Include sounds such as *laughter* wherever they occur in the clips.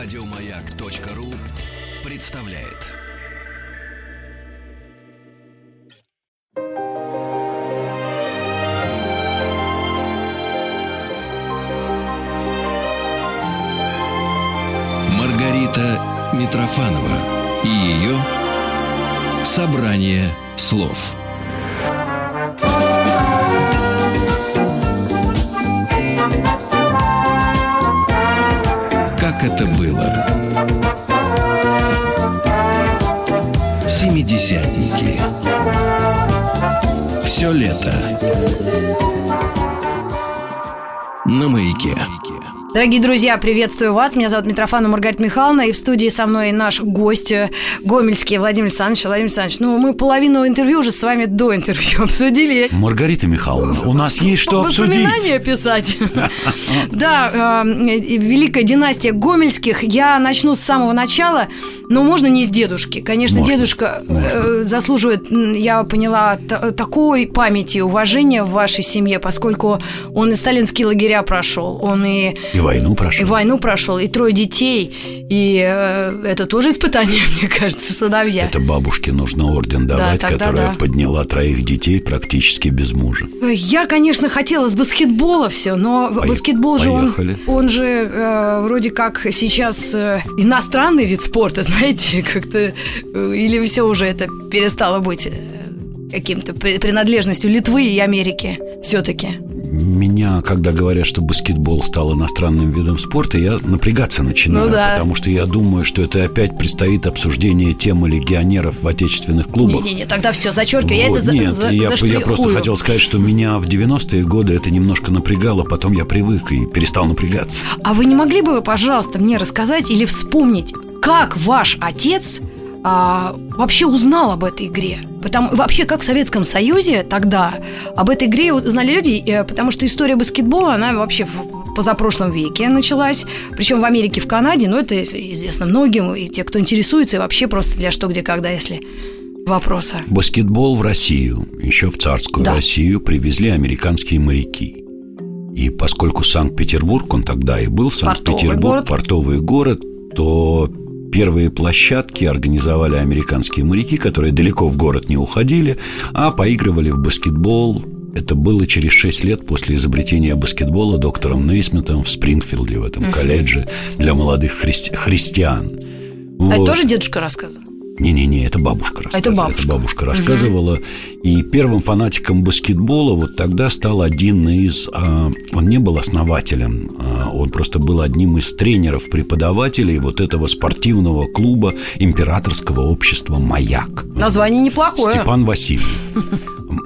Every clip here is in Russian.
Радиомаяк.ру представляет. Маргарита Митрофанова и ее собрание слов. Это было? Семидесятники. Все лето. На маяке. Дорогие друзья, приветствую вас. Меня зовут Митрофанова Маргарита Михайловна, и в студии со мной наш гость э, Гомельский Владимир Александрович. Владимир Александрович, ну мы половину интервью уже с вами до интервью *laughs* обсудили. Маргарита Михайловна, у нас есть что обсудить. Воспоминания писать. *laughs* Да, э, великая династия Гомельских. Я начну с самого начала, но можно не с дедушки. Конечно, дедушка э, заслуживает, я поняла, такой памяти и уважения в вашей семье, поскольку он и сталинские лагеря прошел, он И войну прошел. и войну прошел, и трое детей, и э, это тоже испытание, *laughs* мне кажется, сыновья. Это бабушке нужно орден давать, тогда которая да. подняла троих детей практически без мужа. Я, конечно, хотела с баскетбола все, но Пое- баскетбол же он, поехали. он же э, вроде как сейчас э, иностранный вид спорта, *laughs* знаете, как-то э, или все уже это перестало быть э, каким-то при- принадлежностью Литвы и Америки все-таки. Меня, когда говорят, что баскетбол стал иностранным видом спорта, я напрягаться начинаю, Ну да. потому что я думаю, что это опять предстоит обсуждение темы легионеров в отечественных клубах. Не-не-не, тогда все, зачеркиваю, я Вот, это за, Нет, за- я, я просто хотел сказать, что меня в 90-е годы это немножко напрягало, потом я привык и перестал напрягаться. А вы не могли бы, пожалуйста, мне рассказать или вспомнить, как ваш отец а, вообще узнал об этой игре? Потому, вообще, как в Советском Союзе тогда об этой игре узнали люди, э, потому что история баскетбола, она вообще в позапрошлом веке началась, причем в Америке, в Канаде, но это известно многим, и те, кто интересуется, и вообще просто для что, где, когда, если вопроса. Баскетбол в Россию, еще в царскую Да. Россию привезли американские моряки. И поскольку Санкт-Петербург, он тогда и был Санкт-Петербург, Портовый город. портовый город, то первые площадки организовали американские моряки, которые далеко в город не уходили, а поигрывали в баскетбол. Это было через 6 лет после изобретения баскетбола доктором Нейсмитом в Спрингфилде, в этом колледже для молодых христи- христиан. А это Вот. тоже дедушка рассказывал? Не-не-не, это бабушка рассказывала. бабушка. бабушка рассказывала. И первым фанатиком баскетбола вот тогда стал один из... а, он не был основателем, а, он просто был одним из тренеров, преподавателей вот этого спортивного клуба императорского общества «Маяк». Название неплохое. Степан Васильев.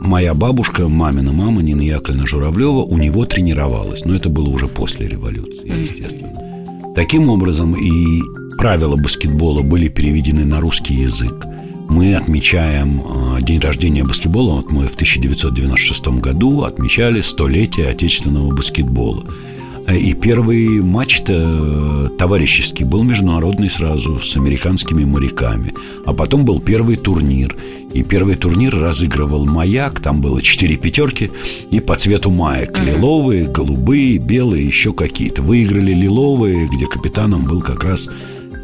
Моя бабушка, мамина мама, Нина Яковлевна Журавлева, у него тренировалась. Но это было уже после революции, естественно. Таким образом, и правила баскетбола были переведены на русский язык. Мы отмечаем э, день рождения баскетбола. Вот мы в 1996 году отмечали столетие отечественного баскетбола. Э, И первый матч-то э, товарищеский был международный сразу с американскими моряками. А потом был первый турнир. И первый турнир разыгрывал маяк, там было четыре пятерки, и по цвету маек лиловые, голубые, белые, еще какие-то. Выиграли лиловые, где капитаном был как раз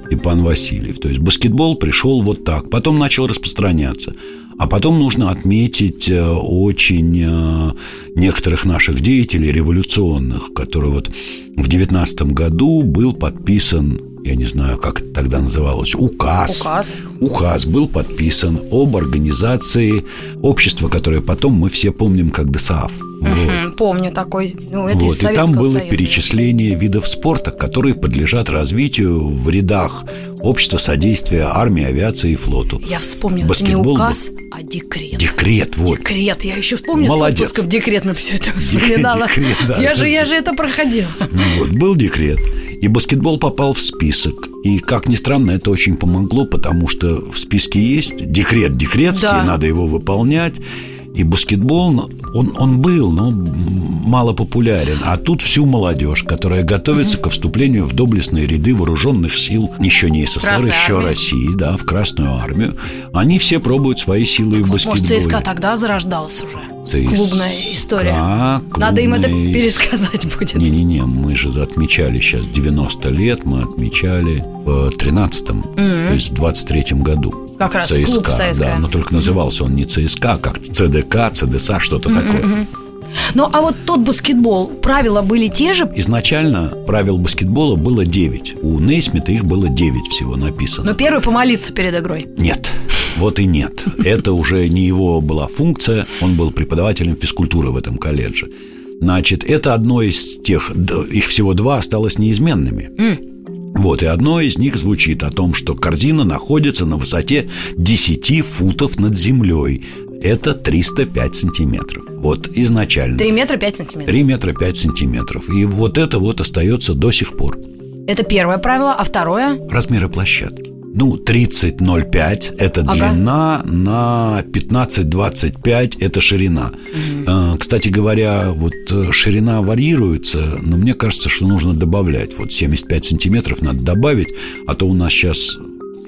Степан Васильев. То есть баскетбол пришел вот так, потом начал распространяться. А потом нужно отметить э, очень э, некоторых наших деятелей революционных, которые вот в девятнадцатом году был подписан, я не знаю, как это тогда называлось, указ. Указ. Указ был подписан об организации общества, которое потом мы все помним как ДСААФ. Вот. Помню такой. Ну, это из Вот, и там было Союза. перечисление видов спорта, которые подлежат развитию в рядах общества содействия армии, авиации и флоту. Я вспомнила, это Баскетбол не был. указ, а декрет. Декрет, вот. Декрет. Я еще вспомню Молодец. с отпуском декретно все это *laughs* вспоминала. Декрет, да. я, же, я же это проходила. Вот, был декрет. И баскетбол попал в список. И, как ни странно, это очень помогло, потому что в списке есть декрет декретский, Да. надо его выполнять. И баскетбол, ну, он, он был, но мало популярен. А тут всю молодежь, которая готовится к вступлению в доблестные ряды вооруженных сил, еще не СССР, Красной еще армии. России, да, в Красную армию. Они все пробуют свои силы в Может, баскетболе. ЦСКА тогда зарождалась уже? ЦСКА, Клубная история. Надо им это пересказать будет. Не-не-не, мы же отмечали сейчас 90 лет, мы отмечали в 13-м, то есть в 23-м году. Как раз клуб «Советская». да, но только назывался он не ЦСКА, как ЦДК, ЦДСА, что-то такое. Ну, а вот тот баскетбол, правила были те же, Изначально правил баскетбола было 9. У Нейсмита их было 9 всего написано. но первый помолиться перед игрой. Нет, вот и нет. *laughs* Это уже не его была функция, он был преподавателем физкультуры в этом колледже. Значит, это одно из тех, их всего два осталось неизменными. Вот, и одно из них звучит о том, что корзина находится на высоте 10 футов над землей. Это 305 сантиметров. Вот изначально. 3 метра 5 сантиметров. 3 метра 5 сантиметров. И вот это вот остается до сих пор. Это первое правило, а второе? Размеры площадки. Ну, 30,05 – это Ага. длина, на 15,25 – это ширина. Э, Кстати говоря, вот э, ширина варьируется, но мне кажется, что нужно добавлять. Вот 75 сантиметров надо добавить, а то у нас сейчас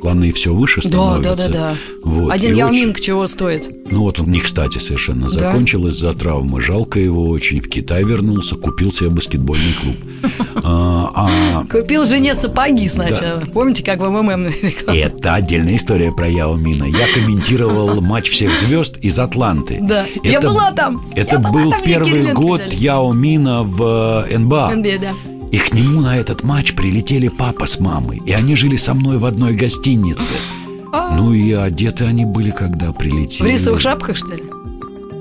слоны все выше Да, становятся. да, да, да. Вот, Один и Яоминг чего стоит? ну вот он не кстати совершенно Да. закончил из-за травмы. Жалко его очень. В Китай вернулся, купил себе баскетбольный клуб. *laughs* А, а Купил жене сапоги сначала. Помните, как в МММ Это отдельная история про Яо Мина. Я комментировал *laughs* матч всех звезд из Атланты. Да. Я была там. Это Я был там, первый год взяли. Яо Мина в э, НБА. NBA, да. И к нему на этот матч прилетели папа с мамой. И они жили со мной в одной гостинице. Ну и одеты они были, когда В прилетели. рисовых шапках, что ли?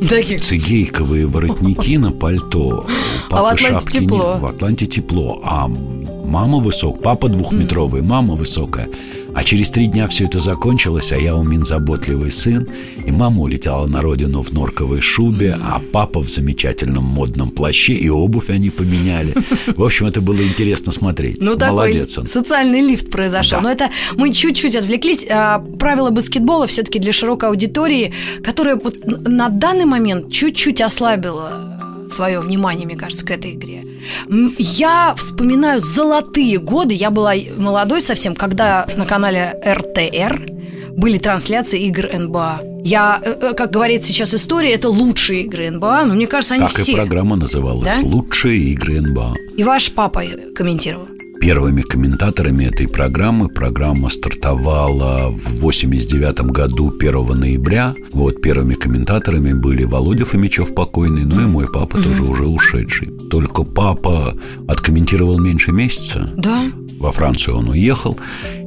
Таких. Цигейковые воротники на пальто. А в Атланте нет. тепло. В Атланте тепло. А мама высок, папа двухметровый, мама высокая. А через три дня все это закончилось, а я у Мин заботливый сын. И мама улетела на родину в норковой шубе, а папа в замечательном модном плаще, и обувь они поменяли. В общем, это было интересно смотреть. Ну, такой Молодец он. социальный лифт произошел. Да. Но это мы чуть-чуть отвлеклись. А, правила баскетбола все-таки для широкой аудитории, которая на данный момент чуть-чуть ослабила свое внимание, мне кажется, к этой игре. Я вспоминаю золотые годы. Я была молодой совсем, когда на канале РТР были трансляции игр НБА. Я, э, э, как говорит сейчас история, это лучшие игры НБА, но мне кажется, они Так и все. программа называлась Да? «Лучшие игры НБА». И ваш папа комментировал. Первыми комментаторами этой программы программа стартовала в 89 году 1 ноября. Вот первыми комментаторами были Володя Фомичев покойный, ну и мой папа тоже уже ушедший. Только папа откомментировал меньше месяца. Да? Во Францию он уехал,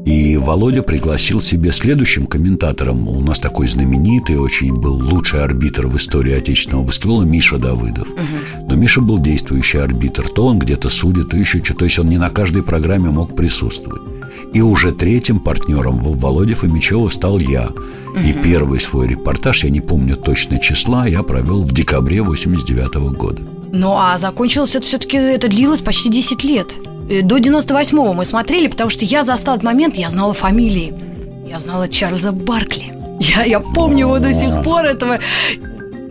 и Володя пригласил себе следующим комментатором. У нас такой знаменитый, очень был лучший арбитр в истории отечественного баскетбола Миша Давыдов. Но Миша был действующий арбитр. То он где-то судит, то еще что-то. То есть он не на каждой программе мог присутствовать. И уже третьим партнером в Володе Фомичева стал я. И первый свой репортаж, я не помню точно числа, я провел в декабре 89 года. Ну, а закончилось это все-таки, это длилось почти 10 лет. Э, До 98-го мы смотрели, потому что я застал этот момент, я знала фамилии. Я знала Чарльза Баркли. Я, я помню его до сих пор, этого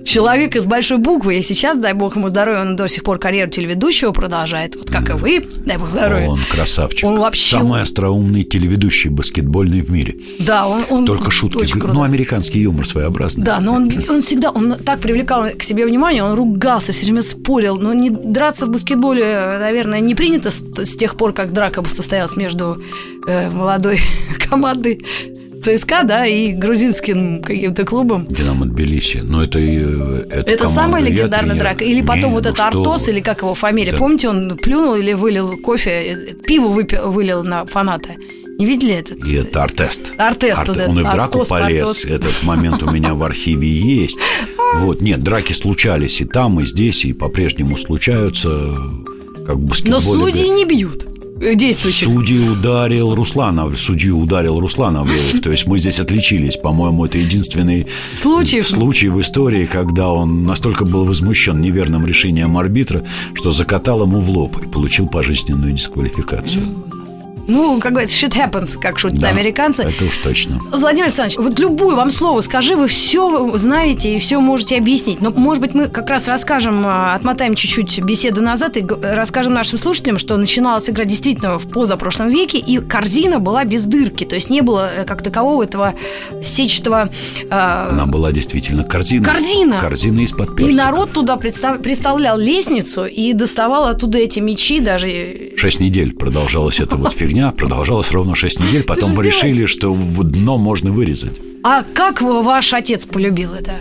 человека с большой буквы. И сейчас, дай бог ему здоровья, он до сих пор карьеру телеведущего продолжает. Вот как и вы, дай бог здоровья. Он красавчик. Он вообще- Самый остроумный телеведущий баскетбольный в мире. Да, он, он Только шутки. очень крутой. Ну, американский юмор своеобразный. Да, но он, он всегда, он так привлекал к себе внимание, он ругался, все время спорил. Но не драться в баскетболе, наверное, не принято с, с тех пор, как драка состоялась между э, молодой *laughs* командой ЦСКА, да, и грузинским каким-то клубом. Динамо Тбилиси. Но это и э, Это команда, самая легендарная тренер. драка. Или потом Не, вот ну это Артос, вы. или как его фамилия. Да. Помните, он плюнул или вылил кофе, э, пиво выпил, вылил на фаната. Не видели этот? И это Артест. Артест, Арте- вот Он и в драку Артос, полез. Артос. Этот момент у меня в архиве есть. *laughs* Вот, нет, драки случались и там, и здесь, и по-прежнему случаются. Как в Но баскетболе. судьи не бьют э, действующих. Судьи ударил Русланов, судью ударил Русланов. То есть мы здесь отличились. По-моему, это единственный Случаев. случай в истории, когда он настолько был возмущен неверным решением арбитра, что закатал ему в лоб и получил пожизненную дисквалификацию. Ну, как говорится, shit happens, как шутят Да, американцы. Это уж точно. Владимир Александрович, вот любую вам слово скажи, вы все знаете и все можете объяснить. Но, может быть, мы как раз расскажем, а, отмотаем чуть-чуть беседу назад и расскажем нашим слушателям, что начиналась игра действительно в позапрошлом веке, и корзина была без дырки, то есть не было э, как такового этого сетчатого... э, Она была действительно корзина. Корзина. Корзина из-под и персиков. народ туда представ- представлял лестницу и доставал оттуда эти мечи даже... Шесть недель продолжалась эта вот *laughs* фигня, продолжалась ровно шесть недель. Потом вы решили, что в дно можно вырезать. А как ваш отец полюбил это?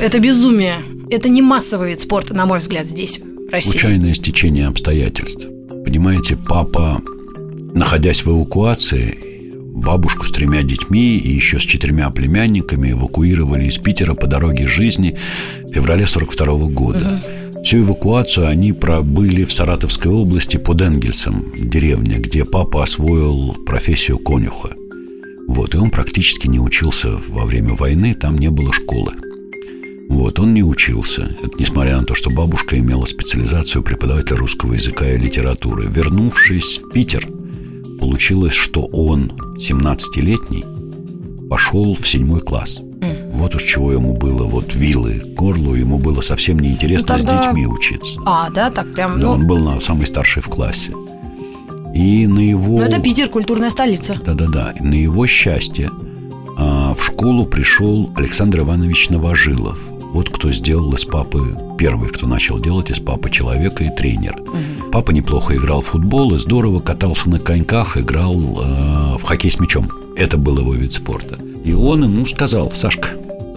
Это безумие. Это не массовый вид спорта, на мой взгляд, здесь, в России. Случайное стечение обстоятельств. Понимаете, папа, находясь в эвакуации, бабушку с тремя детьми и еще с четырьмя племянниками эвакуировали из Питера по дороге жизни в феврале 42 года. Всю эвакуацию они пробыли в Саратовской области под Энгельсом, деревня, где папа освоил профессию конюха. Вот, и он практически не учился во время войны, там не было школы. Вот, он не учился. Это несмотря на то, что бабушка имела специализацию преподавателя русского языка и литературы. Вернувшись в Питер, получилось, что он, 17-летний, пошел в седьмой класс. Вот уж чего ему было, вот вилы к горлу, ему было совсем неинтересно Ну, тогда- с детьми учиться. А, да, так прям, Да, ну, он был на самый старший в классе. И на его... ну, это Питер, культурная столица. Да-да-да. На его счастье а, в школу пришел Александр Иванович Новожилов. Вот кто сделал из папы первый, кто начал делать из папы человека и тренер. Папа неплохо играл в футбол и здорово катался на коньках, играл э, в хоккей с мячом. Это был его вид спорта. И он ему сказал, Сашка,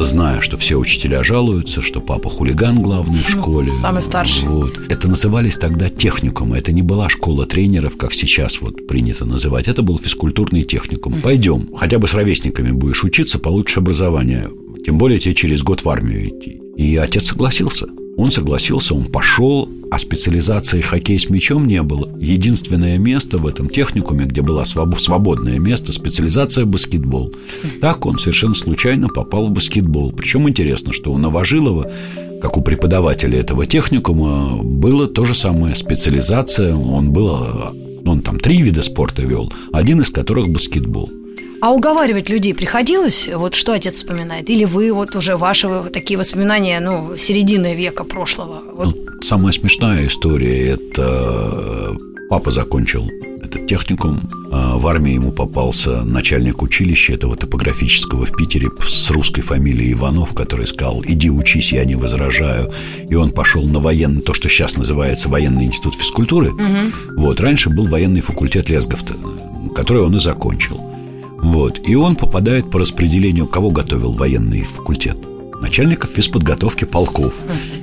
зная, что все учителя жалуются, что папа хулиган главный в Ну, школе. самый старший. Вот. Это назывались тогда техникумы. Это не была школа тренеров, как сейчас вот принято называть. Это был физкультурный техникум. Пойдем. Хотя бы с ровесниками будешь учиться, получишь образование. Тем более тебе через год в армию идти. И отец согласился. Он согласился, он пошел, а специализации хоккей с мячом не было. Единственное место в этом техникуме, где было своб- свободное место, специализация баскетбол. Так он совершенно случайно попал в баскетбол. Причем интересно, что у Новожилова, как у преподавателя этого техникума, было то же самое специализация. Он был, э, он там три вида спорта вел, один из которых баскетбол. А уговаривать людей приходилось? Вот что отец вспоминает? Или вы, вот уже ваши такие воспоминания, ну, середины века прошлого? Вот Ну, самая смешная история – это папа закончил этот техникум. а В армии ему попался начальник училища этого топографического в Питере с русской фамилией Иванов, который сказал, иди учись, я не возражаю. И он пошел на военный, то, что сейчас называется военный институт физкультуры. Вот, раньше был военный факультет Лесговта, который он и закончил. Вот, и он попадает по распределению, кого готовил военный факультет? начальников физподготовки полков.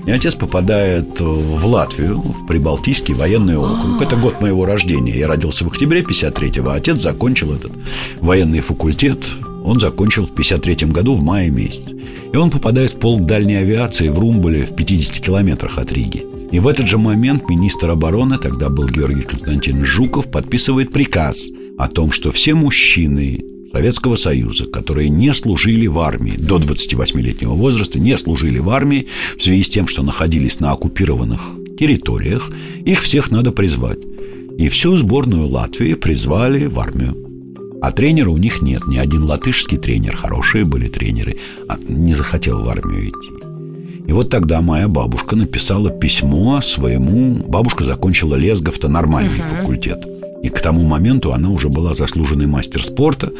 И отец попадает в Латвию, в Прибалтийский военный округ. Это год моего рождения. Я родился в октябре 53-го, а отец закончил этот военный факультет. Он закончил в 53 году в мае месяце. И он попадает в полк дальней авиации в Румбуле в 50 километрах от Риги. И в этот же момент министр обороны, тогда был Георгий Константинович Жуков, подписывает приказ о том, что все мужчины Советского Союза, которые не служили в армии до 28-летнего возраста, не служили в армии в связи с тем, что находились на оккупированных территориях, их всех надо призвать. И всю сборную Латвии призвали в армию. А тренера у них нет. Ни один латышский тренер, хорошие были тренеры, а не захотел в армию идти. И вот тогда моя бабушка написала письмо своему... Бабушка закончила Лесговта нормальный uh-huh. факультет. И к тому моменту она уже была заслуженный мастер спорта,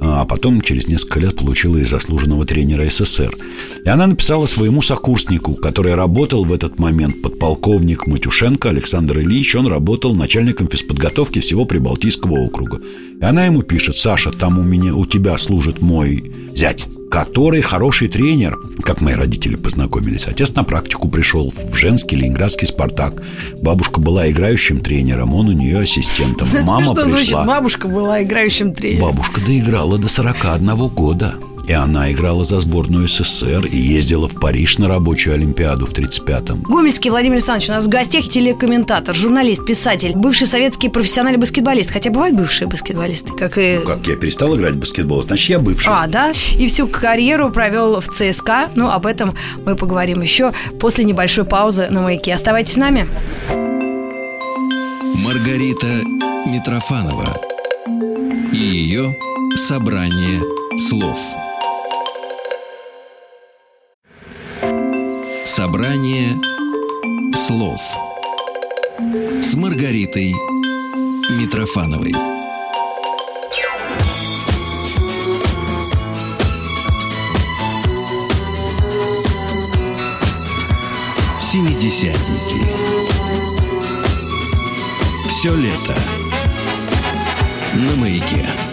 а потом через несколько лет получила и заслуженного тренера СССР. И она написала своему сокурснику, который работал в этот момент, подполковник Матюшенко Александр Ильич, он работал начальником физподготовки всего Прибалтийского округа. И она ему пишет, Саша, там у меня, у тебя служит мой зять который хороший тренер, как мои родители познакомились. Отец на практику пришел в женский ленинградский «Спартак». Бабушка была играющим тренером, он у нее ассистентом. *laughs* Мама что пришла. значит бабушка была играющим тренером? Бабушка доиграла до 41 года. И она играла за сборную СССР и ездила в Париж на рабочую Олимпиаду в 35-м. Гомельский Владимир Александрович у нас в гостях телекомментатор, журналист, писатель, бывший советский профессиональный баскетболист. Хотя бывают бывшие баскетболисты, как и... Ну как, я перестал играть в баскетбол, значит, я бывший. А, да? И всю карьеру провел в ЦСКА. Ну, об этом мы поговорим еще после небольшой паузы на «Маяке». Оставайтесь с нами. Маргарита Митрофанова и ее собрание слов. Собрание слов с Маргаритой Митрофановой. Семидесятники. Все лето на маяке.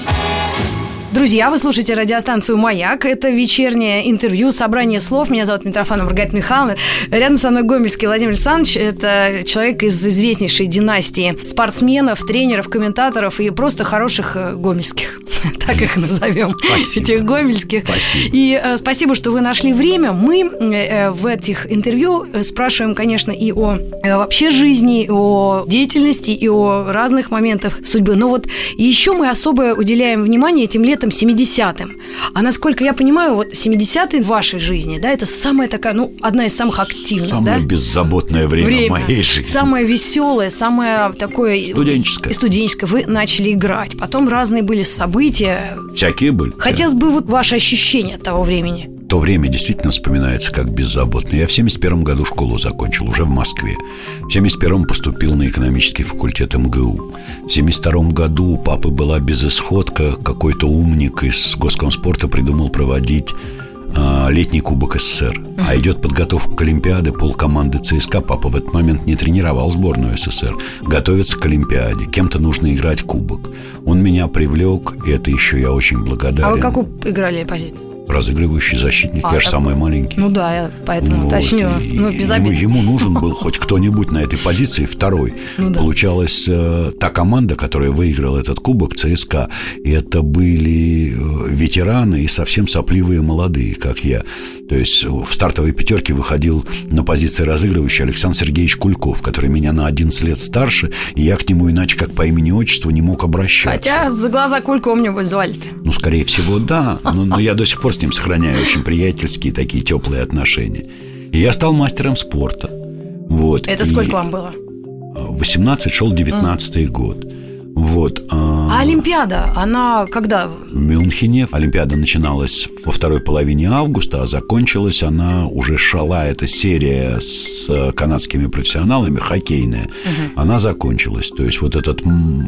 Друзья, вы слушаете радиостанцию «Маяк». Это вечернее интервью, собрание слов. Меня зовут Митрофанова Маргарита Михайловна. Рядом со мной Гомельский Владимир Александрович. Это человек из известнейшей династии спортсменов, тренеров, комментаторов и просто хороших э, гомельских. *laughs* Так их назовем. Спасибо. Этих гомельских. Спасибо. И э, спасибо, что вы нашли время. Мы э, в этих интервью э, спрашиваем, конечно, и о э, вообще жизни, и о деятельности, и о разных моментах судьбы. Но вот еще мы особо уделяем внимание этим летом 70-м. А насколько я понимаю, вот 70-е в вашей жизни, да, это самая такая, ну, одна из самых активных, Самое да? беззаботное время, моей жизни. Самое веселое, самое такое... Студенческое. Студенческое. Вы начали играть. Потом разные были события. Всякие были. Хотелось бы вот ваши ощущения от того времени. То время действительно вспоминается как беззаботное. Я в 71 году школу закончил, уже в Москве. В 71 поступил на экономический факультет МГУ. В 72 году у папы была безысходка. Какой-то умник из Госкомспорта придумал проводить а, летний кубок СССР. А идет подготовка к Олимпиаде, пол команды ЦСКА. Папа в этот момент не тренировал сборную СССР. Готовится к Олимпиаде. Кем-то нужно играть кубок. Он меня привлек, и это еще я очень благодарен. А вы какую играли позицию? Разыгрывающий защитник, А, я же самый маленький. Ну да, я поэтому Вот, уточнила. и- Ну, без ему, обид. ему нужен был *laughs* хоть кто-нибудь на этой позиции второй. Ну да. Получалась э, та команда, которая выиграла этот кубок ЦСКА. И это были э, ветераны и совсем сопливые молодые, как я. То есть э, в стартовой пятерке выходил на позиции разыгрывающий Александр Сергеевич Кульков, который меня на 11 лет старше, и я к нему иначе как по имени-отчеству не мог обращаться. Хотя за глаза Кольку меня звали-то. Ну, скорее всего, да. Но, но я до сих пор с ним сохраняю очень приятельские такие теплые отношения. И я стал мастером спорта. Вот. Это И сколько вам было? 18 шел 19 год. Вот. а А Олимпиада, она когда? В Мюнхене Олимпиада начиналась во второй половине августа, а закончилась она уже шала, эта серия с э, канадскими профессионалами, хоккейная. Она закончилась. То есть вот этот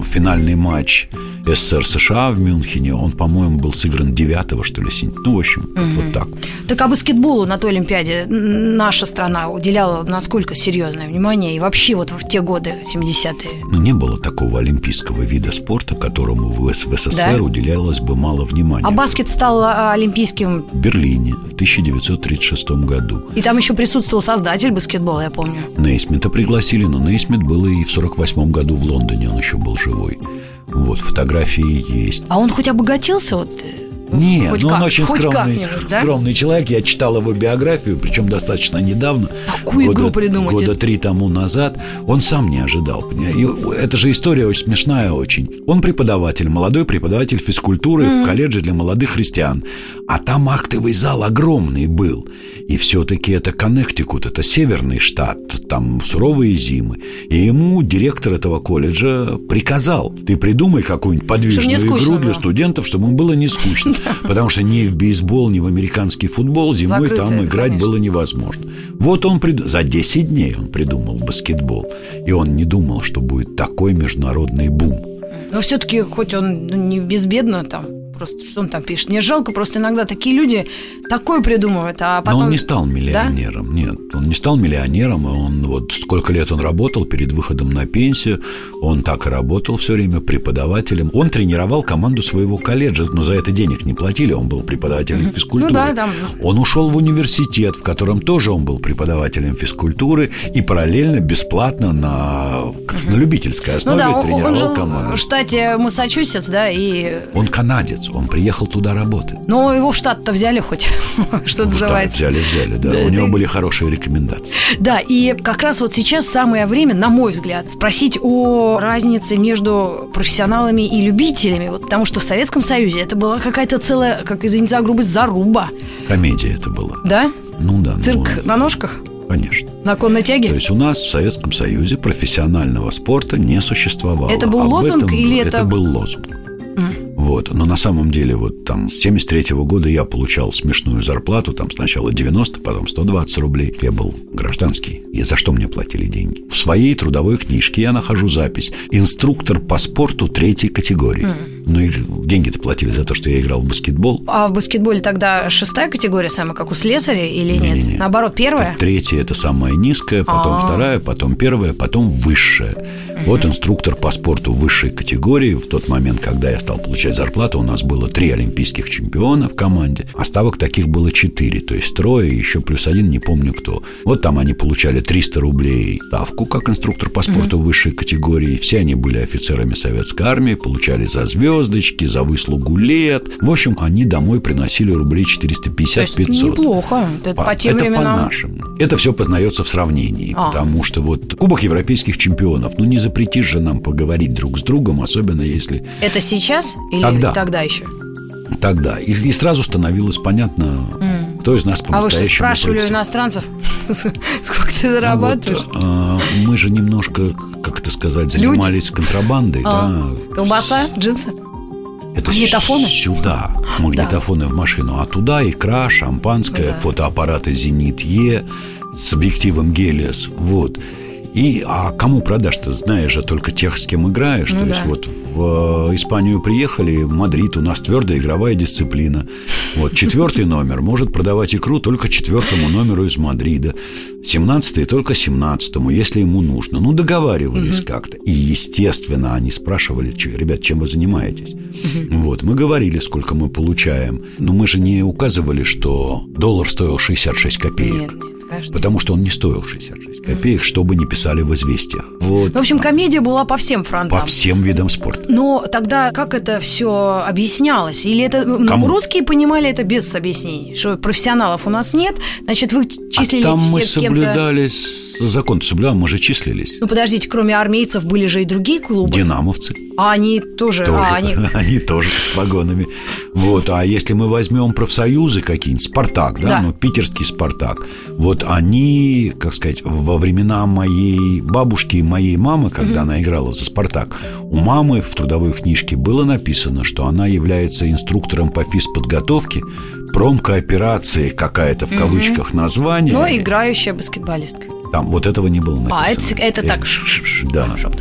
финальный матч СССР-США в Мюнхене, он, по-моему, был сыгран 9 что ли, сентября. Ну, в общем, вот так. Так а баскетболу на той Олимпиаде наша страна уделяла насколько серьезное внимание? И вообще вот в те годы, 70-е? Но не было такого олимпийского вида спорта, которому в, СССР Да? уделялось бы мало внимания. А баскет стал а, олимпийским, В Берлине в 1936 году. и там еще присутствовал создатель баскетбола, я помню. Нейсмита пригласили, но Нейсмит был и в 48 году в Лондоне, он еще был живой. Вот, фотографии есть. А он хоть обогатился вот? Э, Нет, хоть ну он как- очень хоть скромный, да? скромный человек. Я читал его биографию, причем достаточно недавно. Такую года, игру придумать. Года три тому назад. Он сам не ожидал. И это же история очень смешная очень. Он преподаватель, молодой преподаватель физкультуры в колледже для молодых христиан. А там актовый зал огромный был. И все-таки это Коннектикут, это северный штат, там суровые зимы. И ему директор этого колледжа приказал, ты придумай какую-нибудь подвижную не игру для студентов, чтобы им было не скучно. *laughs* Потому что ни в бейсбол, ни в американский футбол зимой Закрыто там играть конечно. было невозможно. Вот он прид- за 10 дней он придумал баскетбол. И он не думал, что будет такой международный бум. Но все-таки, хоть он ну, не безбедно там, просто что он там пишет. Мне жалко, просто иногда такие люди такое придумывают, а потом... Но он не стал миллионером, нет. Он не стал миллионером, он вот сколько лет он работал перед выходом на пенсию, он так и работал все время преподавателем. Он тренировал команду своего колледжа, но за это денег не платили, он был преподавателем физкультуры. Ну да, там. Он ушел в университет, в котором тоже он был преподавателем физкультуры и параллельно бесплатно на, как на любительской Ну основе да, он, он тренировал жил команду. в штате Массачусетс, да, и... Он канадец, он приехал туда работать. Но его в штат-то взяли хоть, *laughs* что Ну, в штат называется. взяли, взяли, да. Да, У него были хорошие рекомендации. Да, и как раз вот сейчас самое время, на мой взгляд, спросить о разнице между профессионалами и любителями. Вот потому что в Советском Союзе это была какая-то целая, как извините за грубость, заруба. Комедия это была. Да? Ну да. ну, Цирк на ножках? конечно. На конной То тяге? есть у нас в Советском Союзе профессионального спорта не существовало. Это был Об лозунг этом или это- Это был лозунг. Вот. Но на самом деле вот там с 73 года я получал смешную зарплату, там сначала 90, потом 120 рублей. Я был гражданский. И за что мне платили деньги? В своей трудовой книжке я нахожу запись «Инструктор по спорту третьей категории». Mm. Ну и деньги-то платили за то, что я играл в баскетбол. А в баскетболе тогда шестая категория самая, как у слесаря, или нет? Не, не, не. Наоборот, первая? Третья – это самая низкая, потом А-а-а. вторая, потом первая, потом высшая. Угу. Вот инструктор по спорту высшей категории. В тот момент, когда я стал получать зарплату, у нас было три олимпийских чемпиона в команде. А ставок таких было четыре, то есть трое, еще плюс один, не помню кто. Вот там они получали 300 рублей ставку, как инструктор по спорту угу. высшей категории. Все они были офицерами советской армии, получали за звездочки, за выслугу лет. В общем, они домой приносили рублей 450-500. Неплохо. Это по, по тем это временам. по нашим. Это все познается в сравнении, а. потому что вот Кубок европейских чемпионов, ну не запретишь же нам поговорить друг с другом, особенно если... Это сейчас или тогда, тогда еще? Тогда. И, и сразу становилось понятно, mm. кто из нас по-настоящему... А вы что, спрашивали у иностранцев, *laughs* сколько ты зарабатываешь? Вот, а, мы же немножко, как это сказать, занимались Люди? контрабандой. А. Да. Колбаса, джинсы? Это магнитофоны? сюда. *laughs* Магнитофоны да. в машину. А туда икра, шампанское, да. фотоаппараты «Зенит Е» с объективом «Гелиос». Вот. И, а кому продашь-то, знаешь же только тех, с кем играешь. Ну, То да. есть вот в э, Испанию приехали, Мадрид, у нас твердая игровая дисциплина. Вот четвертый номер может продавать икру только четвертому номеру из Мадрида. Семнадцатый только семнадцатому, если ему нужно. Ну, договаривались как-то. И, естественно, они спрашивали, ребят, чем вы занимаетесь? Вот, мы говорили, сколько мы получаем. Но мы же не указывали, что доллар стоил 66 копеек. Нет, нет каждый. Потому что он не стоил 66 копеек, что бы ни писали в известиях. Вот. В общем, комедия была по всем фронтам. По всем видам спорта. Но тогда как это все объяснялось? Или это ну, Кому? русские понимали это без объяснений? Что профессионалов у нас нет, значит, вы числились а там все мы соблюдали закон соблюдали, мы же числились. Ну, подождите, кроме армейцев были же и другие клубы. Динамовцы. А они тоже... тоже а, они... *laughs* они тоже с погонами. Вот, а если мы возьмем профсоюзы какие-нибудь, Спартак, да, да. ну, питерский Спартак, вот они, как сказать, во времена моей бабушки и моей мамы, когда угу. она играла за Спартак, у мамы в трудовой книжке было написано, что она является инструктором по физподготовке промкооперации какая-то в кавычках название. Но играющая баскетболистка. Там вот этого не было написано. А, это, это так. Да. Хорошо.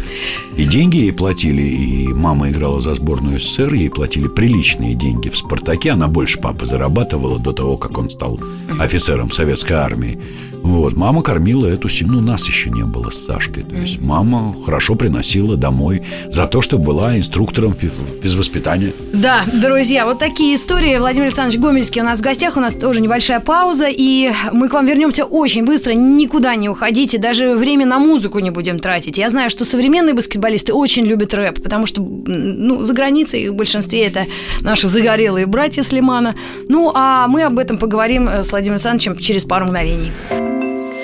И деньги ей платили, и мама играла за сборную СССР, ей платили приличные деньги в «Спартаке». Она больше папы зарабатывала до того, как он стал офицером советской армии. Вот, мама кормила эту семью, ну, нас еще не было с Сашкой. То есть мама хорошо приносила домой за то, что была инструктором физвоспитания. Да, друзья, вот такие истории. Владимир Александрович Гомельский у нас в гостях, у нас тоже небольшая пауза, и мы к вам вернемся очень быстро, никуда не уходите, даже время на музыку не будем тратить. Я знаю, что современные баскетболисты очень любят рэп, потому что, ну, за границей в большинстве это наши загорелые братья Слимана. Ну, а мы об этом поговорим с Владимиром Александровичем через пару мгновений.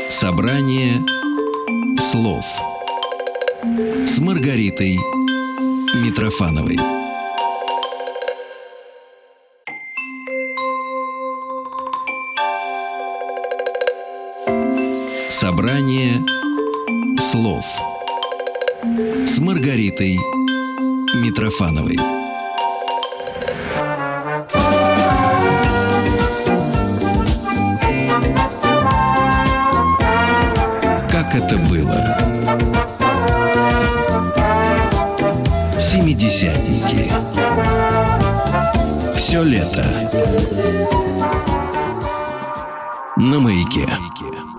Собрание слов с Маргаритой Митрофановой. Собрание слов с Маргаритой Митрофановой. Семидесятники. Все лето. На маяке.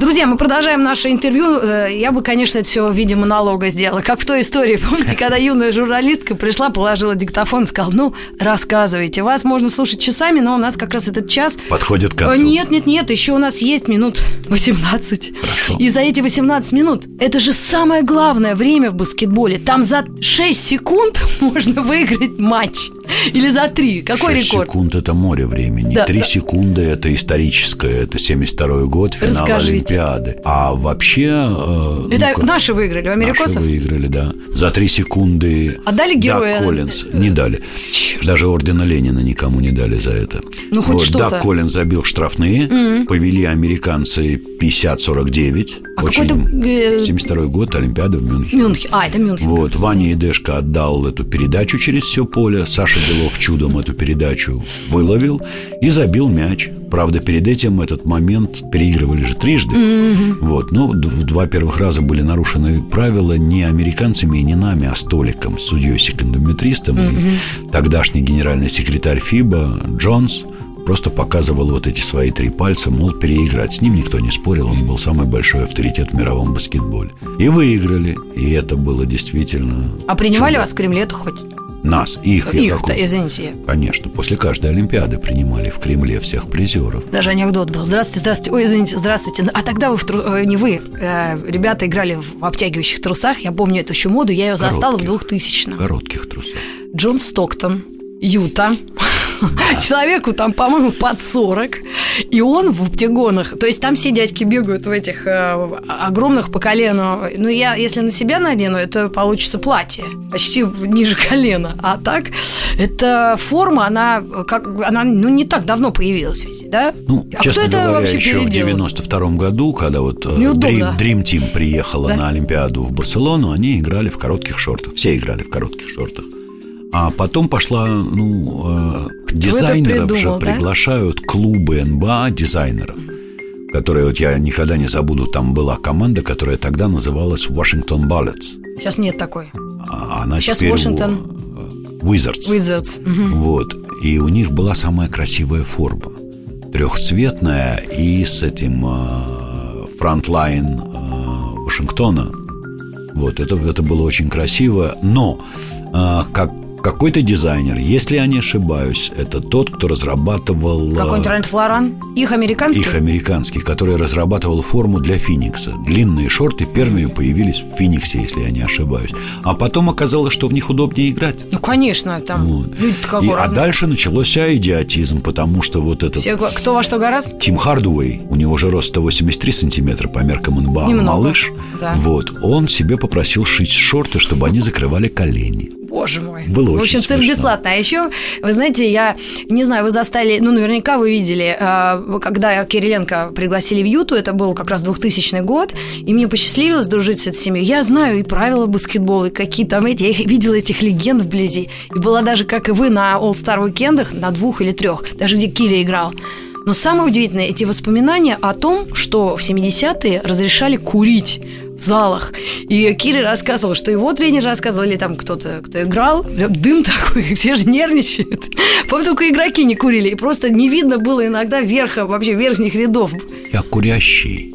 Друзья, мы продолжаем наше интервью. Э, я бы, конечно, это все в виде монолога сделала. Как в той истории, *laughs* помните, когда юная журналистка пришла, положила диктофон и сказала, ну, рассказывайте. Вас можно слушать часами, но у нас как раз этот час... Подходит к концу. Нет, нет, нет, еще у нас есть минут 18. Хорошо. И за эти 18 минут, это же самое главное время в баскетболе. Там за 6 секунд *laughs* можно выиграть матч. Или за 3. Какой 6 рекорд? секунд – это море времени. Да, 3 да. секунды – это историческое. Это 72 год, финал Расскажите. Олимпиады. А вообще... э, Это ну, наши выиграли, у америкосов? Наши выиграли, да. За три секунды. Отдали героя? Дак Коллинз. Не дали. Черт. Даже ордена Ленина никому не дали за это. Ну, хоть вот, что-то. Дак Коллинз забил штрафные. Повели американцы 50-49. А Очень... какой-то, э, 72 год, Олимпиада в Мюнхене. Мюнхен. А, это Мюнхен. Вот. Ваня Едешко отдал эту передачу через все поле. Саша Белов чудом эту передачу выловил и забил мяч. Правда, перед этим этот момент переигрывали же трижды. Вот, ну, д- два первых раза были нарушены правила не американцами и не нами, а столиком, судьей-секундометристом. И тогдашний генеральный секретарь ФИБА Джонс просто показывал вот эти свои три пальца, мол, переиграть. С ним никто не спорил, он был самый большой авторитет в мировом баскетболе. И выиграли, и это было действительно... А принимали чудо. вас в Кремле-то хоть? Нас, их. я Их, какой- да, извините. Конечно, после каждой Олимпиады принимали в Кремле всех призеров. Даже анекдот был. Здравствуйте, здравствуйте. Ой, извините, здравствуйте. А тогда вы в тру- э, не вы. э, ребята играли в обтягивающих трусах. Я помню эту еще моду. Я ее застала в Коротких. 2000-м. В коротких трусах. Джон Стоктон, Юта. *laughs* Человеку там, по-моему, под 40. И он в оптигонах. То есть там все дядьки бегают в этих э, огромных по колену. Ну, я, если на себя надену, это получится платье. Почти в- ниже колена. А так, эта форма, она, как, она ну, не так давно появилась ведь, да? Ну, а честно кто это говоря, вообще еще в переделал? 92 году, когда вот э, Неудобно. Dream, Dream Team приехала Да. на Олимпиаду в Барселону, они играли в коротких шортах. Все играли в коротких шортах. А потом пошла, ну, э, дизайнеров придумал, же да? приглашают клубы НБА дизайнеров. Которые вот я никогда не забуду, там была команда, которая тогда называлась Washington Bullets. Сейчас нет такой. А Она Сейчас теперь Washington у- э, Wizards. Wizards. Мгм. Вот. И у них была самая красивая форма. Трехцветная и с этим э, frontline Вашингтона. Вот, это, это было очень красиво. Но как какой-то дизайнер, если я не ошибаюсь, это тот, кто разрабатывал... э, Какой-нибудь Ральф Лоран? Их американский? их американский, который разрабатывал форму для Феникса. Длинные шорты первыми появились в Фениксе, если я не ошибаюсь. А потом оказалось, что в них удобнее играть. Ну, конечно, там Вот. как И- а дальше начался идиотизм, потому что вот этот Все, кто во что гораздо? Тим Хардуэй, у него же рост 183 сантиметра по меркам НБА, малыш. да. Вот, он себе попросил шить шорты, чтобы они закрывали колени. Боже мой. Было В общем, очень цирк смешно. бесплатно. А еще, вы знаете, я не знаю, вы застали, ну, наверняка вы видели, э, когда Кириленко пригласили в Юту, это был как раз 2000 год, и мне посчастливилось дружить с этой семьей. Я знаю и правила баскетбола, и какие там эти, я видела этих легенд вблизи. И была даже, как и вы, на All-Star уикендах, на двух или трех, даже где Кири играл. Но самое удивительное, эти воспоминания о том, что в 70-е разрешали курить залах. И Кири рассказывал, что его тренер рассказывал, или там кто-то, кто играл, дым такой, *laughs* все же нервничают. По-моему, только игроки не курили, и просто не видно было иногда верха, вообще верхних рядов. Я курящий,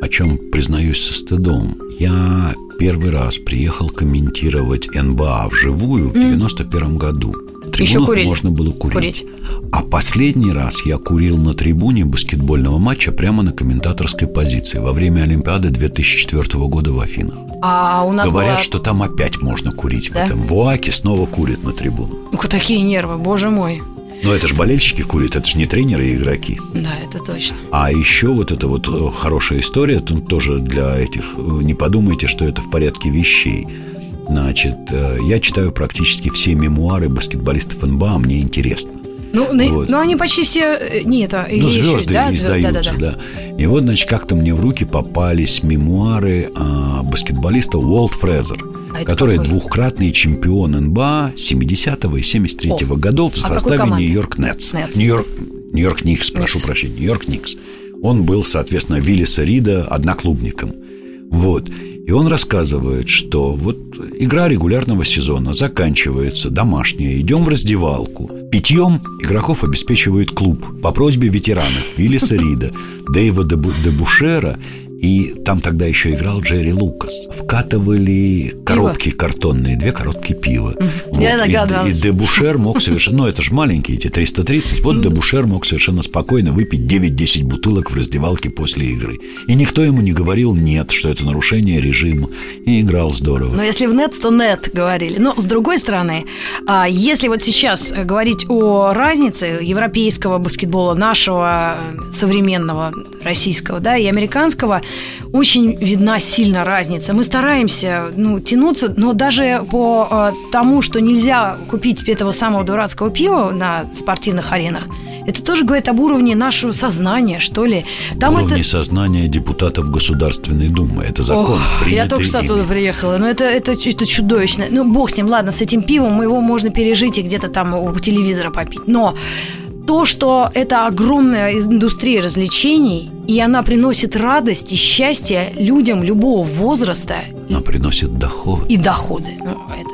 о чем признаюсь со стыдом. Я первый раз приехал комментировать НБА вживую в 91 году. На Еще трибунах курили? можно было курить. Курить. А последний раз я курил на трибуне баскетбольного матча прямо на комментаторской позиции во время Олимпиады 2004 года в Афинах. А у нас Говорят, была... что там опять можно курить Да? в этом. В УАКе снова курят на трибунах. Ну, такие нервы, боже мой. Но это же болельщики курят, это же не тренеры и игроки. Да, это точно. А еще вот эта вот э, хорошая история, тут тоже для этих, э, не подумайте, что это в порядке вещей. Значит, э, я читаю практически все мемуары баскетболистов НБА, мне интересно. Ну, Вот. ну, они почти все... э, Не, это... Ну, звезды да, издаются, да, И вот, значит, как-то мне в руки попались мемуары а, баскетболиста Уолт Фрезер, А который какой? двухкратный чемпион НБА 70-го и 73-го годов в А составе? Нью-Йорк Нетс. Нью-Йорк, Нью-Йорк Никс, прошу прощения, Нью-Йорк Никс. Он был, соответственно, Виллиса Рида одноклубником. Вот. И он рассказывает, что вот игра регулярного сезона заканчивается, домашняя, идем в раздевалку. Питьем игроков обеспечивает клуб по просьбе ветеранов Виллиса Рида, Дэйва Дебу- Дебушера И там тогда еще играл Джерри Лукас. Вкатывали коробки картонные, две коробки пива. Вот. Я И- догадалась. И, Дебушер мог *laughs* совершенно... Ну, это же маленькие, эти 330. Вот Дебушер мог совершенно спокойно выпить 9-10 бутылок в раздевалке после игры. И никто ему не говорил «нет», что это нарушение режима. И играл здорово. Но если в нет, то нет говорили. Но с другой стороны, а, если вот сейчас э, говорить о разнице европейского баскетбола, нашего э, современного российского, да, и американского, очень видна сильно разница. Мы стараемся, ну, тянуться, но даже по э, тому, что нельзя купить этого самого дурацкого пива на спортивных аренах, это тоже говорит об уровне нашего сознания, что ли. Там Уровни это... сознания депутатов Государственной Думы. Это закон, Ох, я только что ими. оттуда приехала. Но это, это, это чудовищно. Ну, бог с ним, ладно, с этим пивом его можно пережить и где-то там у телевизора попить. Но то, что это огромная индустрия развлечений, и она приносит радость и счастье людям любого возраста Она приносит доход. и доходы. Ну, это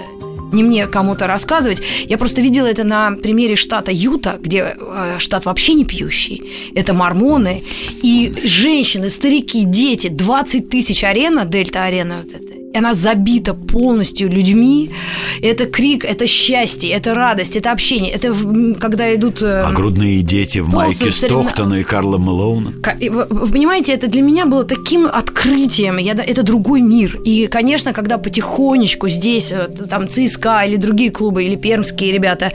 не мне кому-то рассказывать. Я просто видела это на примере штата Юта, где э, штат вообще не пьющий. Это мормоны. И женщины, старики, дети. 20 тысяч арена, Дельта-арена, вот эта, и она забита полностью людьми. Это крик, это счастье, это радость, это общение. Это когда идут... э, А грудные дети в майке соревна- Стоктона и Карла Мэлоуна. И Вы понимаете, это для меня было таким открытием. Я, это другой мир. И, конечно, когда потихонечку здесь, вот, там, ЦСКА или другие клубы, или пермские ребята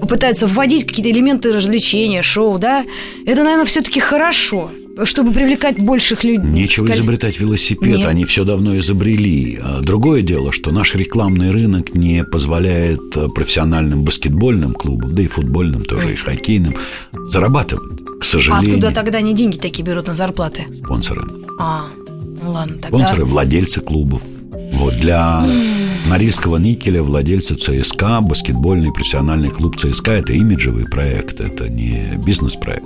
попытаются вводить какие-то элементы развлечения, шоу, да, это, наверное, все-таки хорошо, чтобы привлекать больших людей. Нечего изобретать велосипед, Нет. они все давно изобрели. А Другое дело, что наш рекламный рынок не позволяет э, профессиональным баскетбольным клубам, да и футбольным тоже, и хоккейным, зарабатывать, к А сожалению, откуда тогда они деньги такие берут на зарплаты? спонсоры. А, ну ладно, тогда... Спонсоры, владельцы клубов. Вот для Норильского никеля владельцы ЦСКА, баскетбольный профессиональный клуб ЦСКА – это имиджевый проект, это не бизнес-проект.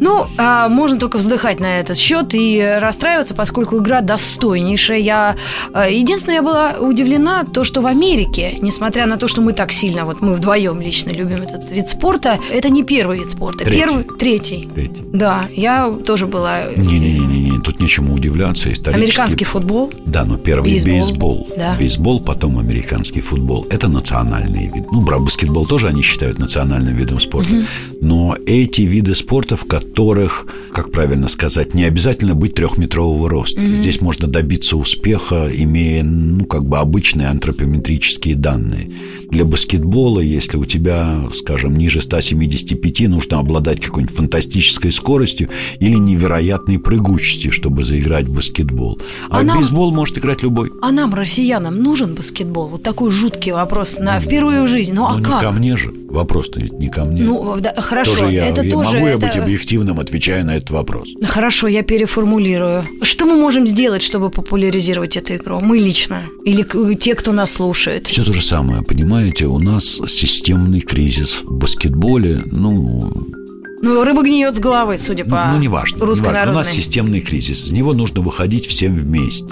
Ну, а, можно только вздыхать на этот счет и расстраиваться, поскольку игра достойнейшая. Я, а, единственное, я была удивлена, то, что в Америке, несмотря на то, что мы так сильно, вот мы вдвоем лично любим этот вид спорта, это не первый вид спорта, Третий. первый, третий. Третий. Да, я тоже была. Не-не-не, тут нечему удивляться. Исторически... Американский футбол. Да, но первый Бейсбол. бейсбол. Да. Бейсбол, потом американский футбол. Это национальные виды. Ну, баскетбол тоже они считают национальным видом спорта. Но эти виды спорта, в которых, как правильно сказать, не обязательно быть трехметрового роста. Здесь можно добиться успеха, имея, ну, как бы обычные антропометрические данные. Для баскетбола, если у тебя, скажем, ниже 175, нужно обладать какой-нибудь фантастической скоростью или невероятной прыгучестью, чтобы заиграть в баскетбол. А, А нам- бейсбол может играть любой. А нам, россиянам, нужен баскетбол? Вот такой жуткий вопрос на впервые в жизни. Ну, а Ну, не как? ко мне же. Вопрос-то ведь не ко мне. Ну, да, хорошо, тоже я, это я тоже... могу я это- быть объективным, отвечая на этот вопрос. Хорошо, я переформулирую. Что мы можем сделать, чтобы популяризировать эту игру? Мы лично. Или к- те, кто нас слушает. Все то же самое, понимаете, у нас системный кризис в баскетболе, ну, Ну, рыба гниет с головы, судя ну, по ну, неважно, русской неважно. У нас системный кризис, из него нужно выходить всем вместе.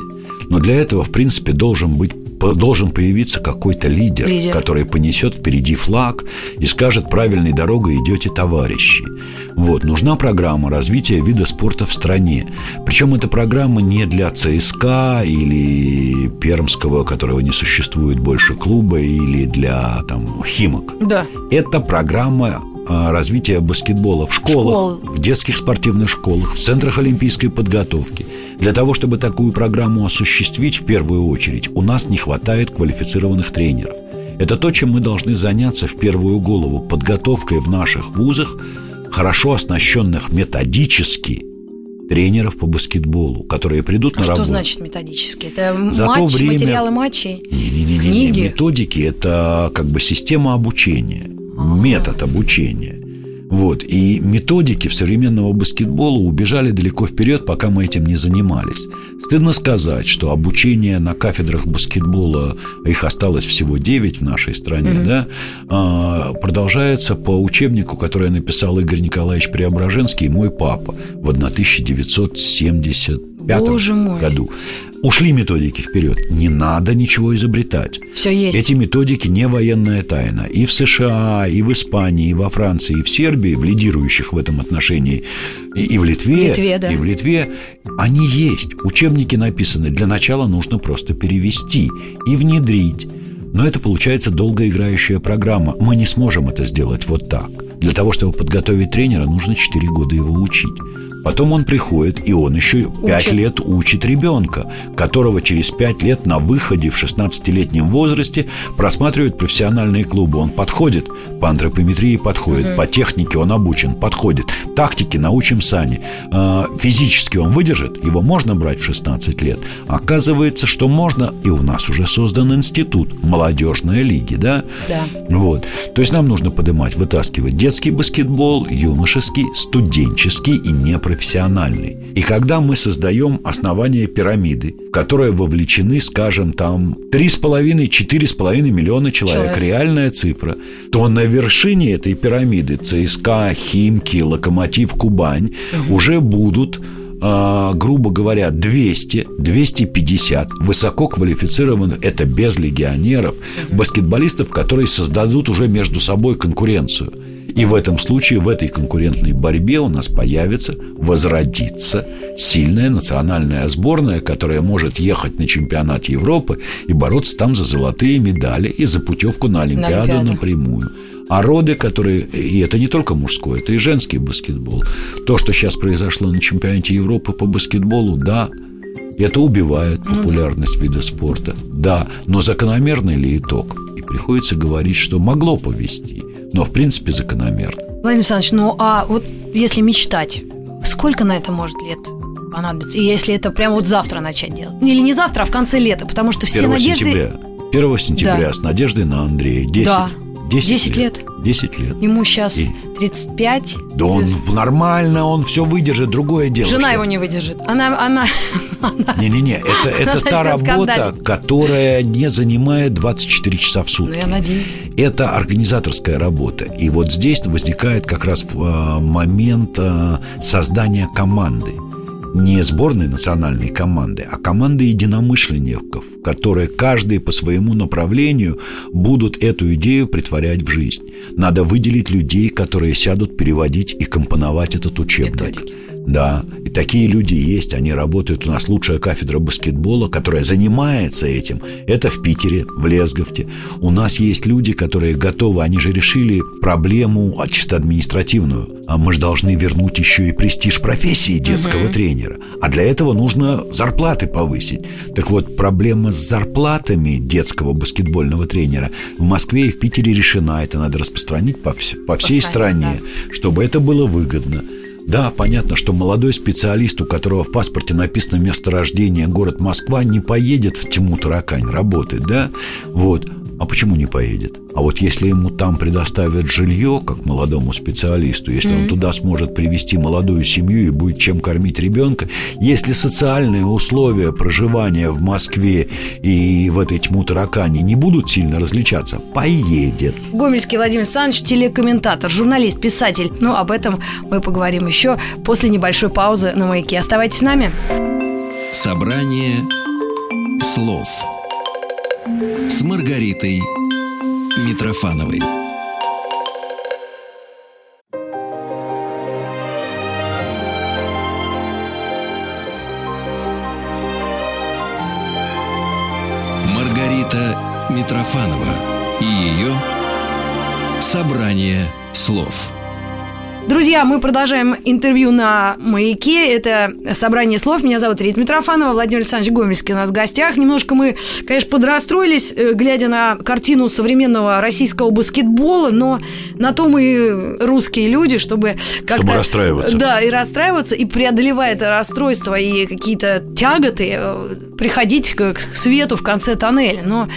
Но для этого, в принципе, должен быть должен появиться какой-то лидер, Лидер. который понесет впереди флаг и скажет правильной дорогой идете, товарищи. Вот, нужна программа развития вида спорта в стране. Причем эта программа не для ЦСКА или Пермского, которого не существует больше клуба, или для там, Химок. Да. Это программа развития баскетбола в школах, Школ. в детских спортивных школах, в центрах олимпийской подготовки. Для того, чтобы такую программу осуществить, в первую очередь, у нас не хватает квалифицированных тренеров. Это то, чем мы должны заняться в первую голову подготовкой в наших вузах хорошо оснащенных методически тренеров по баскетболу, которые придут А на что работу. значит методически? Это За матч, время- материалы матчей? Не-не-не, Книги? методики это как бы система обучения. Метод обучения. Вот. И методики в современного баскетбола убежали далеко вперед, пока мы этим не занимались. Стыдно сказать, что обучение на кафедрах баскетбола, их осталось всего 9 в нашей стране, да, а, продолжается по учебнику, который написал Игорь Николаевич Преображенский и мой папа в 1970 пятом Боже мой. году. Ушли методики вперед. Не надо ничего изобретать. Все есть. Эти методики не военная тайна. И в США, и в Испании, и во Франции, и в Сербии, в лидирующих в этом отношении, и, и в Литве, Литве, да. и в Литве, они есть. Учебники написаны. Для начала нужно просто перевести и внедрить. Но это получается долгоиграющая программа. Мы не сможем это сделать вот так. Для того, чтобы подготовить тренера, нужно 4 года его учить. Потом он приходит, и он еще 5 Учит. лет учит ребенка, которого через 5 лет на выходе в 16-летнем возрасте просматривают профессиональные клубы. Он подходит, по антропометрии подходит, по технике он обучен, подходит. Тактике научим сами. А, Физически он выдержит, его можно брать в 16 лет. Оказывается, что можно, и у нас уже создан институт, молодежная лиги, да? Да. Вот. То есть нам нужно поднимать, вытаскивать детский баскетбол, юношеский, студенческий и непрофессиональный. И когда мы создаем основание пирамиды, в которое вовлечены, скажем, там 3,5-4,5 миллиона человек, Человек. реальная цифра, то на вершине этой пирамиды ЦСКА, Химки, Локомотив, Кубань уже будут а, грубо говоря, 200, 250 высококвалифицированных, это без легионеров, баскетболистов, которые создадут уже между собой конкуренцию. И в этом случае, в этой конкурентной борьбе у нас появится, возродится сильная национальная сборная, которая может ехать на чемпионат Европы и бороться там за золотые медали и за путевку на Олимпиаду Олимпиаду. напрямую. А роды, которые... И это не только мужской, это и женский баскетбол. То, что сейчас произошло на чемпионате Европы по баскетболу, да, это убивает популярность вида спорта. Да, но закономерный ли итог? И приходится говорить, что могло повести, но в принципе закономерно. Владимир Александрович, ну а вот если мечтать, сколько на это может лет понадобиться? И если это прямо вот завтра начать делать? Или не завтра, а в конце лета, потому что все 1 надежды... сентября. 1 сентября Да. с надеждой на Андрея. 10, Да. 10, 10 лет. 10 лет. Ему сейчас И- 35. Да он нормально, он все выдержит, другое дело. Жена что- его не выдержит. Она, она, *laughs* Не-не-не, это, *laughs* это та работа, скандалить. которая не занимает 24 часа в ну сутки. я надеюсь. Это организаторская работа. И вот здесь возникает как раз э, момент э, создания команды. Не сборной национальной команды, а команды единомышленников, которые каждый по своему направлению будут эту идею притворять в жизнь. Надо выделить людей, которые сядут переводить и компоновать этот учебник. Методики. Да, и такие люди есть, они работают. У нас лучшая кафедра баскетбола, которая занимается этим. Это в Питере, в Лесговте. У нас есть люди, которые готовы, они же решили проблему а, чисто административную. А мы же должны вернуть еще и престиж профессии детского тренера. А для этого нужно зарплаты повысить. Так вот, проблема с зарплатами детского баскетбольного тренера в Москве и в Питере решена. Это надо распространить по, вс- по всей стране, стране, чтобы это было выгодно. Да, понятно, что молодой специалист, у которого в паспорте написано место рождения город Москва, не поедет в тьму таракань работать, да? Вот. А почему не поедет? А вот если ему там предоставят жилье, как молодому специалисту, если он туда сможет привести молодую семью и будет чем кормить ребенка, если социальные условия проживания в Москве и в этой тьму таракани не будут сильно различаться, поедет. Гомельский Владимир Александрович, телекомментатор, журналист, писатель. Ну, об этом мы поговорим еще после небольшой паузы на маяке. Оставайтесь с нами. Собрание слов с Маргаритой Митрофановой. Маргарита Митрофанова и ее собрание слов. Друзья, мы продолжаем интервью на «Маяке». Это собрание слов. Меня зовут Рита Митрофанова. Владимир Александрович Гомельский у нас в гостях. Немножко мы, конечно, подрастроились, э, глядя на картину современного российского баскетбола, но на то мы русские люди, чтобы как-то... Чтобы расстраиваться. Да, и расстраиваться, и преодолевая это расстройство и какие-то тяготы, э, приходить к, к свету в конце тоннеля. Но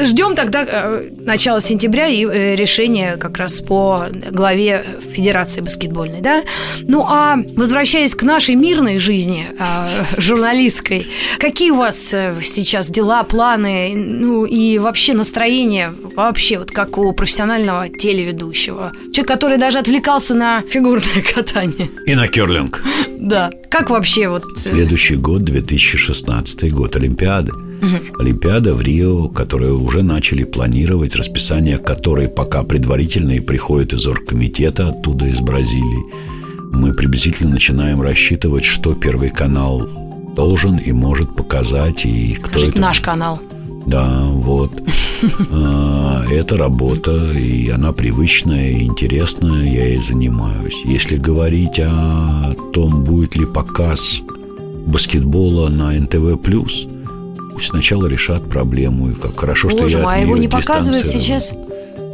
ждем тогда э, начала сентября и решения как раз по главе Федерации баскетбола. Баскетбольной, да? Ну, а возвращаясь к нашей мирной жизни э, журналистской, какие у вас э, сейчас дела, планы, ну, и вообще настроение, вообще, вот как у профессионального телеведущего? Человек, который даже отвлекался на фигурное *laughs* катание. И на керлинг. Да. Как вообще вот... Э, Следующий год, 2016 год, Олимпиады. Угу. Олимпиада в Рио, которую уже начали планировать, расписание которой пока предварительное и приходит из оргкомитета оттуда, из Бразилии. Мы приблизительно начинаем рассчитывать, что Первый канал должен и может показать, и кто Скажите, это... наш канал. Да, вот. *laughs* А, это работа, и она привычная и интересная, я ей занимаюсь. Если говорить о том, будет ли показ баскетбола на НТВ+, пусть сначала решат проблему, и как хорошо, Боже что я мой, а его не показывают сейчас?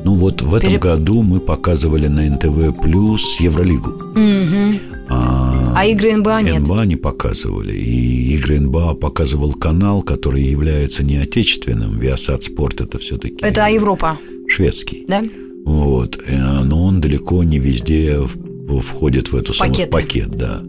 Ну вот в этом Пере- году мы показывали на НТВ Плюс Евролигу. Мгм. А, А игры НБА нет. НБА не показывали. И игры НБА показывал канал, который является не отечественным. Viasat Спорт это все-таки Это Европа, шведский. да? Вот. Э, Но он далеко не везде входит в эту самую пакет, да.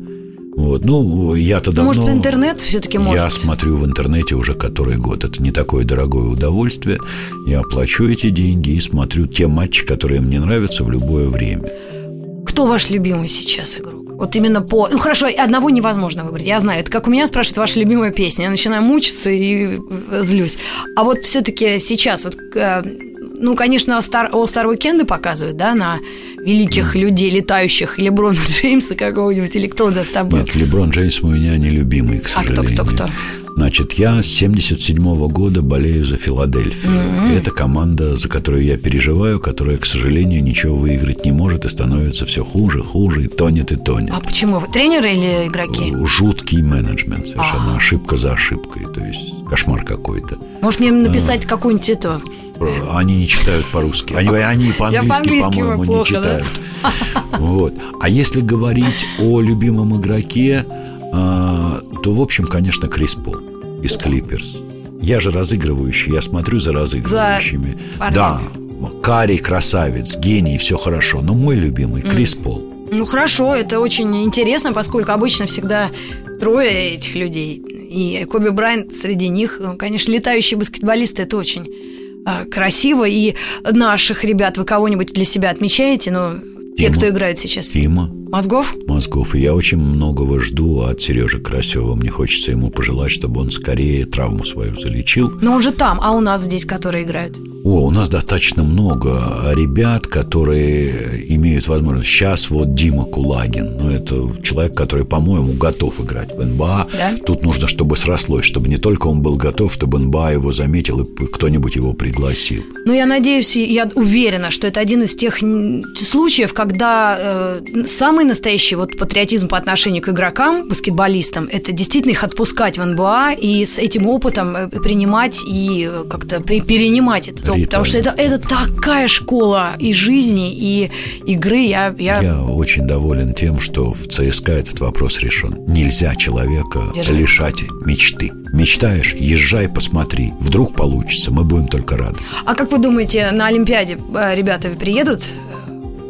Вот. Ну, я-то Ну, давно... может, интернет все-таки может? Я смотрю в интернете уже который год. Это не такое дорогое удовольствие. Я плачу эти деньги и смотрю те матчи, которые мне нравятся в любое время. Кто ваш любимый сейчас игрок? Вот именно по... Ну, хорошо, одного невозможно выбрать. Я знаю, это как у меня спрашивают, ваша любимая песня. Я начинаю мучиться и э, злюсь. А вот все-таки сейчас, вот, э, ну, конечно, All-Star, All-Star Weekend показывают, да, на великих людей, летающих, или Брона *laughs* Джеймса какого-нибудь, или кто у нас там был. Нет, Леброн Джеймс у меня не любимый, к А кто, сожалению. кто, кто? Значит, я с 77 года болею за Филадельфию. И Это команда, за которую я переживаю, которая, к сожалению, ничего выиграть не может и становится все хуже, хуже, и тонет и тонет. А почему? Вы тренеры или игроки? Жуткий менеджмент, совершенно Ага. ошибка за ошибкой, то есть кошмар какой-то. Может, мне написать какую-нибудь это... Они не читают по-русски. Они, они по-английски, по-английски по-моему, не да? читают. *laughs* Вот. А если говорить о любимом игроке, а, то, в общем, конечно, Крис Пол из Клиперс. Я же разыгрывающий, я смотрю за разыгрывающими. да, Карий красавец, гений, все хорошо. Но мой любимый Крис Пол. Ну хорошо, это очень интересно, поскольку обычно всегда трое этих людей. И Коби Брайант среди них, Ну, конечно, летающие баскетболисты, это очень красиво. И наших ребят вы кого-нибудь для себя отмечаете? Ну, те, Тима. кто играет сейчас. Тима Мозгов? Мозгов. И я очень многого жду от Сережи Карасева. Мне хочется ему пожелать, чтобы он скорее травму свою залечил. Но он же там, а у нас здесь, которые играют. О, у нас достаточно много ребят, которые имеют возможность. Сейчас вот Дима Кулагин, ну это человек, который, по-моему, готов играть в НБА. Да? Тут нужно, чтобы срослось, чтобы не только он был готов, чтобы НБА его заметил и кто-нибудь его пригласил. Ну, я надеюсь, я уверена, что это один из тех случаев, когда э, самый настоящий вот патриотизм по отношению к игрокам, баскетболистам, это действительно их отпускать в НБА и с этим опытом э, принимать и э, как-то пе- перенимать этот опыт. Рита. Потому что это, это такая школа и жизни, и игры. Я, я... Я очень доволен тем, что в ЦСКА этот вопрос решен. Нельзя человека Держи. лишать мечты. Мечтаешь, езжай, посмотри. Вдруг получится, мы будем только рады. А как вы думаете, на Олимпиаде э, ребята приедут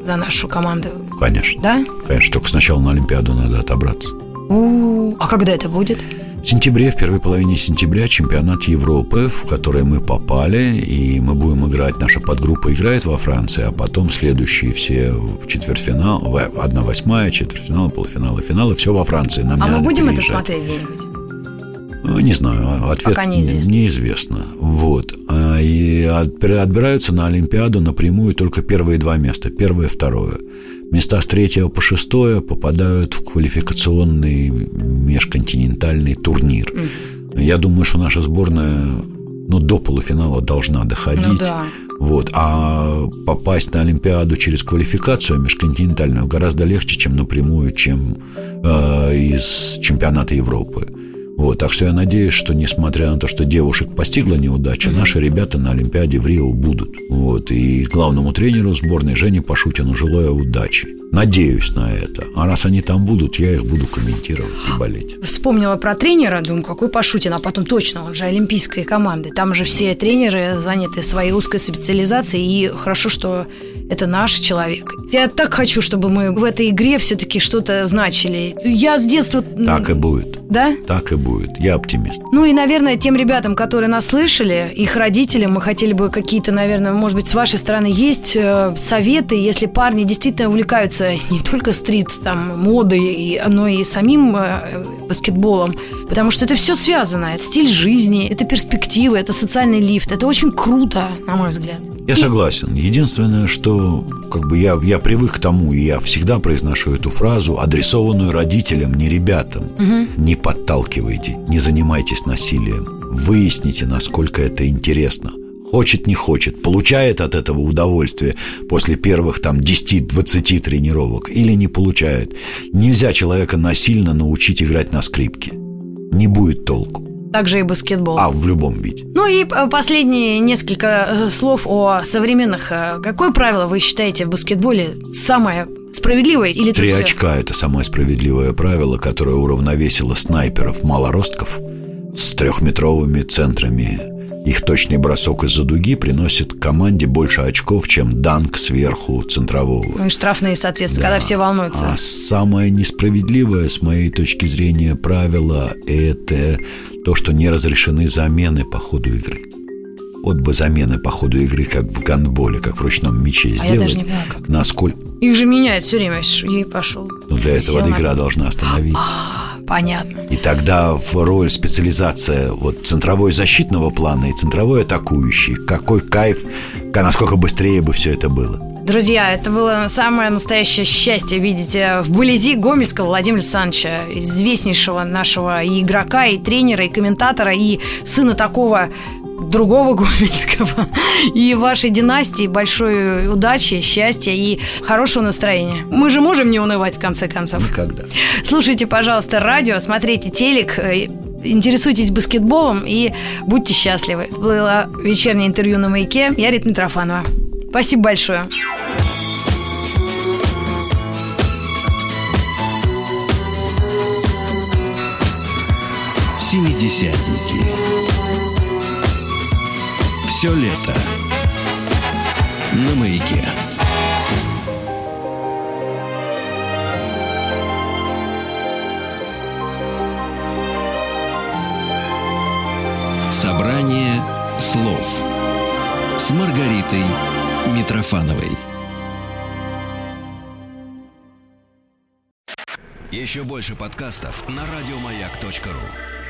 за нашу команду? Конечно. Да? Конечно, только сначала на Олимпиаду надо отобраться. У, А когда это будет? В сентябре, в первой половине сентября, чемпионат Европы, в который мы попали, и мы будем играть, наша подгруппа играет во Франции, а потом следующие все в четвертьфинал, одна восьмая, четвертьфинал, полуфинал и финал, и все во Франции. Нам А мы будем это переезжать. смотреть где-нибудь? Ну, Не знаю, ответ Пока неизвестно. неизвестно. Вот. А, И отбира- отбираются на Олимпиаду напрямую только первые два места, первое и второе. Места с третьего по шестое попадают в квалификационный межконтинентальный турнир. Я думаю, что наша сборная ну, до полуфинала должна доходить. Ну да. Вот. А попасть на Олимпиаду через квалификацию межконтинентальную гораздо легче, чем напрямую, чем э, из чемпионата Европы. Вот, так что я надеюсь, что несмотря на то, что девушек постигла неудача, наши ребята на Олимпиаде в Рио будут. Вот, и главному тренеру сборной Жене Пашутину желаю удачи. Надеюсь на это. А раз они там будут, я их буду комментировать и болеть. Вспомнила про тренера, думаю, какой Пашутин, а потом точно, он же олимпийской команды. Там же все тренеры заняты своей узкой специализацией, и хорошо, что это наш человек. Я так хочу, чтобы мы в этой игре все-таки что-то значили. Я с детства... Так и будет. Да? Так и будет. Я оптимист. Ну и, наверное, тем ребятам, которые нас слышали, их родителям, мы хотели бы какие-то, наверное, может быть, с вашей стороны есть э, советы, если парни действительно увлекаются не только стрит, там, модой, но и самим э, баскетболом, потому что это все связано. Это стиль жизни, это перспективы, это социальный лифт. Это очень круто, на мой взгляд. Я согласен. Единственное, что как бы я, я привык к тому, и я всегда произношу эту фразу, адресованную родителям, не ребятам. Угу. Не подталкивайте, не занимайтесь насилием. Выясните, насколько это интересно. Хочет, не хочет, получает от этого удовольствие после первых там 10-20 тренировок или не получает. Нельзя человека насильно научить играть на скрипке. Не будет толку. Также и баскетбол. А в любом виде. Ну и э, последние несколько э, слов о современных. Э, какое правило вы считаете в баскетболе самое справедливое или Три очка – это самое справедливое правило, которое уравновесило снайперов малоростков с трехметровыми центрами их точный бросок из-за дуги приносит команде больше очков, чем данк сверху центрового. Ну и штрафные, соответственно, да. когда все волнуются. А самое несправедливое, с моей точки зрения, правило – это то, что не разрешены замены по ходу игры. Вот бы замены по ходу игры, как в гандболе, как в ручном мяче а сделать. Я даже не понимаю, как. Насколько... Их же меняют все время, ей пошел. Но для этого игра на... должна остановиться. Понятно. И тогда в роль специализация вот центровой защитного плана и центровой атакующий. Какой кайф, насколько быстрее бы все это было. Друзья, это было самое настоящее счастье видеть э, вблизи Гомельского Владимира Александровича, известнейшего нашего и игрока, и тренера, и комментатора, и сына такого другого *laughs* Гомельского. И вашей династии большой удачи, счастья и хорошего настроения. Мы же можем не унывать в конце концов. Никогда. Слушайте, пожалуйста, радио, смотрите телек, э, интересуйтесь баскетболом и будьте счастливы. Было вечернее интервью на «Маяке». Я Рита Митрофанова. Спасибо большое. Семидесятники. Все лето на маяке. Собрание слов с Маргаритой Митрофановой. Еще больше подкастов на радиомаяк.ру.